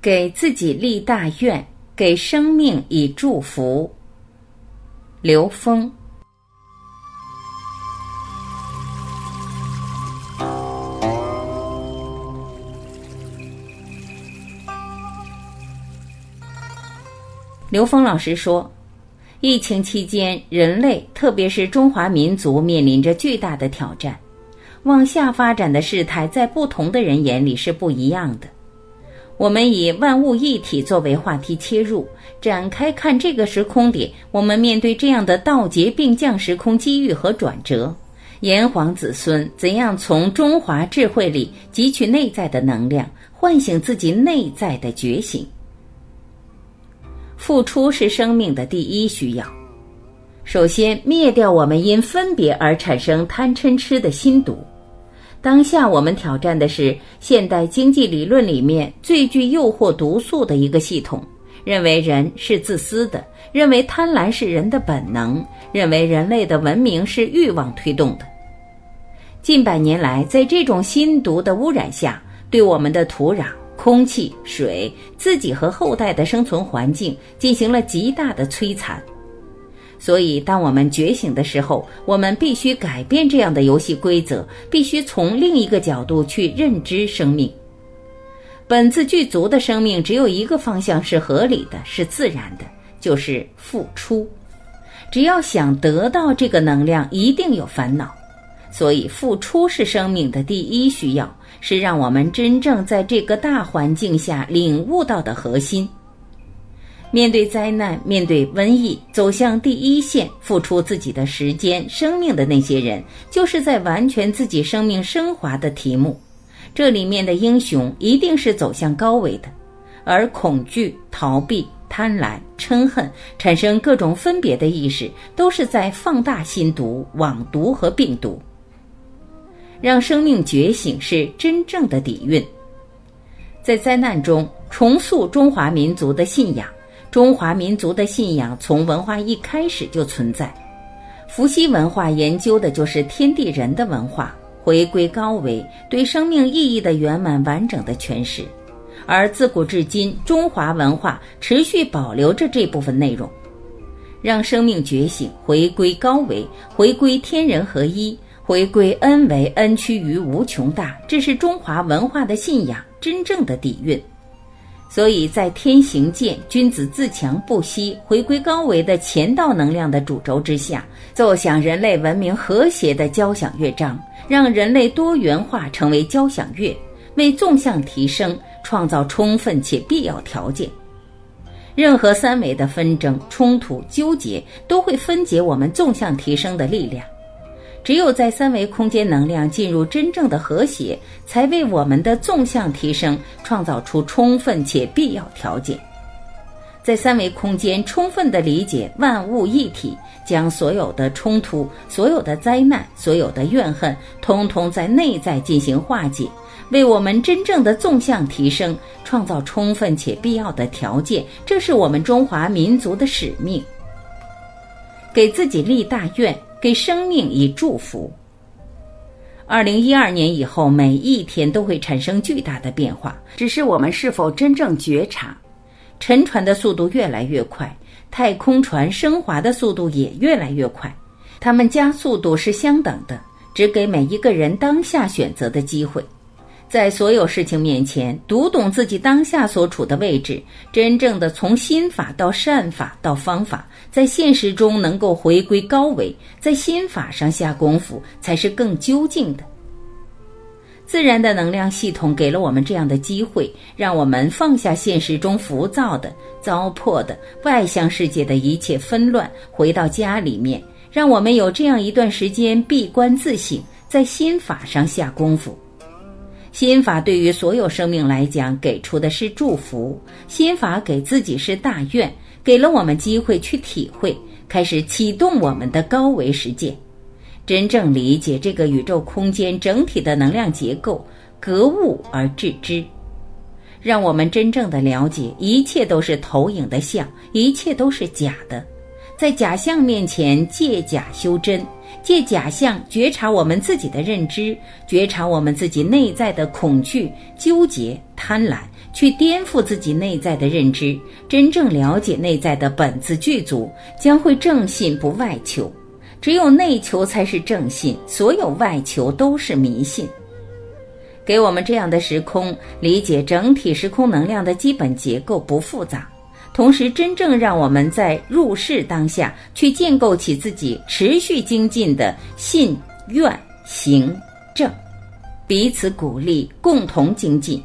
给自己立大愿，给生命以祝福。刘峰。刘峰老师说，疫情期间，人类特别是中华民族面临着巨大的挑战，往下发展的事态在不同的人眼里是不一样的。我们以万物一体作为话题切入，展开看这个时空点，我们面对这样的道劫并降时空机遇和转折，炎黄子孙怎样从中华智慧里汲取内在的能量，唤醒自己内在的觉醒。付出是生命的第一需要。首先，灭掉我们因分别而产生贪嗔痴的心毒。当下我们挑战的是现代经济理论里面最具诱惑毒素的一个系统，认为人是自私的，认为贪婪是人的本能，认为人类的文明是欲望推动的。近百年来，在这种新毒的污染下，对我们的土壤。空气、水、自己和后代的生存环境进行了极大的摧残，所以当我们觉醒的时候，我们必须改变这样的游戏规则，必须从另一个角度去认知生命。本自具足的生命只有一个方向是合理的，是自然的，就是付出。只要想得到这个能量，一定有烦恼，所以付出是生命的第一需要。是让我们真正在这个大环境下领悟到的核心。面对灾难、面对瘟疫，走向第一线、付出自己的时间、生命的那些人，就是在完全自己生命升华的题目。这里面的英雄一定是走向高维的，而恐惧、逃避、贪婪、嗔恨，产生各种分别的意识，都是在放大心毒、网毒和病毒。让生命觉醒是真正的底蕴，在灾难中重塑中华民族的信仰。中华民族的信仰从文化一开始就存在。伏羲文化研究的就是天地人的文化，回归高维，对生命意义的圆满完整的诠释。而自古至今，中华文化持续保留着这部分内容，让生命觉醒，回归高维，回归天人合一。回归恩为恩趋于无穷大，这是中华文化的信仰真正的底蕴。所以在天行健、君子自强不息、回归高维的前道能量的主轴之下，奏响人类文明和谐的交响乐章，让人类多元化成为交响乐，为纵向提升创造充分且必要条件。任何三维的纷争、冲突、纠结，都会分解我们纵向提升的力量。只有在三维空间能量进入真正的和谐，才为我们的纵向提升创造出充分且必要条件。在三维空间充分的理解万物一体，将所有的冲突、所有的灾难、所有的怨恨，通通在内在进行化解，为我们真正的纵向提升创造充分且必要的条件。这是我们中华民族的使命。给自己立大愿。给生命以祝福。二零一二年以后，每一天都会产生巨大的变化，只是我们是否真正觉察？沉船的速度越来越快，太空船升华的速度也越来越快，它们加速度是相等的，只给每一个人当下选择的机会。在所有事情面前，读懂自己当下所处的位置，真正的从心法到善法到方法，在现实中能够回归高维，在心法上下功夫，才是更究竟的。自然的能量系统给了我们这样的机会，让我们放下现实中浮躁的、糟粕的外向世界的一切纷乱，回到家里面，让我们有这样一段时间闭关自省，在心法上下功夫。心法对于所有生命来讲，给出的是祝福。心法给自己是大愿，给了我们机会去体会，开始启动我们的高维实践，真正理解这个宇宙空间整体的能量结构，格物而致知，让我们真正的了解，一切都是投影的像，一切都是假的，在假象面前借假修真。借假象觉察我们自己的认知，觉察我们自己内在的恐惧、纠结、贪婪，去颠覆自己内在的认知，真正了解内在的本自具足，将会正信不外求。只有内求才是正信，所有外求都是迷信。给我们这样的时空，理解整体时空能量的基本结构不复杂，同时真正让我们在入世当下去建构起自己持续精进的信愿行正，彼此鼓励，共同精进。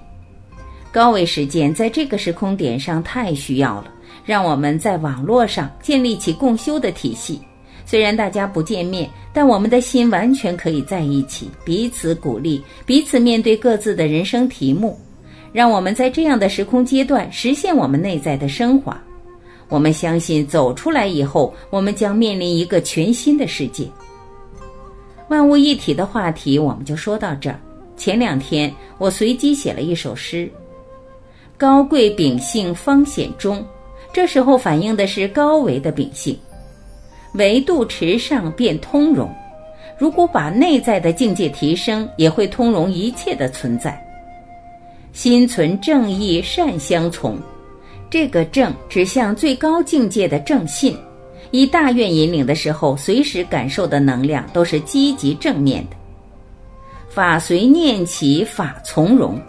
高维实践在这个时空点上太需要了，让我们在网络上建立起共修的体系。虽然大家不见面，但我们的心完全可以在一起，彼此鼓励，彼此面对各自的人生题目，让我们在这样的时空阶段实现我们内在的升华。我们相信走出来以后，我们将面临一个全新的世界。万物一体的话题我们就说到这儿。前两天我随机写了一首诗。高贵秉性方显忠，这时候反映的是高维的秉性，维度持上便通融。如果把内在的境界提升，也会通融一切的存在。心存正义善相从，这个正指向最高境界的正信。以大愿引领的时候，随时感受的能量都是积极正面的。法随念起，法从容。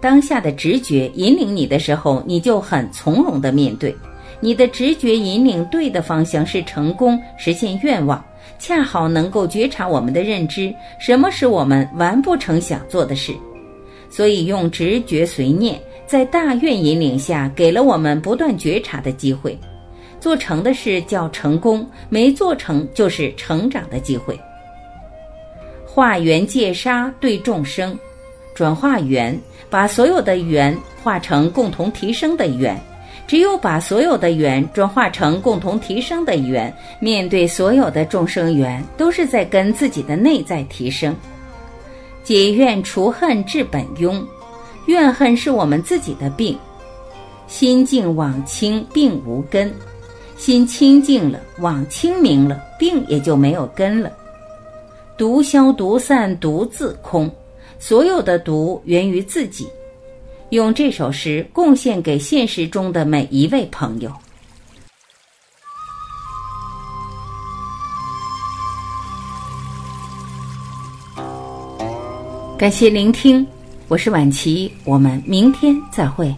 当下的直觉引领你的时候，你就很从容的面对。你的直觉引领对的方向是成功，实现愿望，恰好能够觉察我们的认知，什么是我们完不成想做的事。所以用直觉随念，在大愿引领下，给了我们不断觉察的机会。做成的事叫成功，没做成就是成长的机会。化缘戒杀对众生。转化缘，把所有的缘化成共同提升的缘。只有把所有的缘转化成共同提升的缘，面对所有的众生缘，都是在跟自己的内在提升。解怨除恨治本庸，怨恨是我们自己的病。心静往清，病无根；心清净了，往清明了，病也就没有根了。毒消毒散，独自空。所有的毒源于自己，用这首诗贡献给现实中的每一位朋友。感谢聆听，我是婉琪，我们明天再会。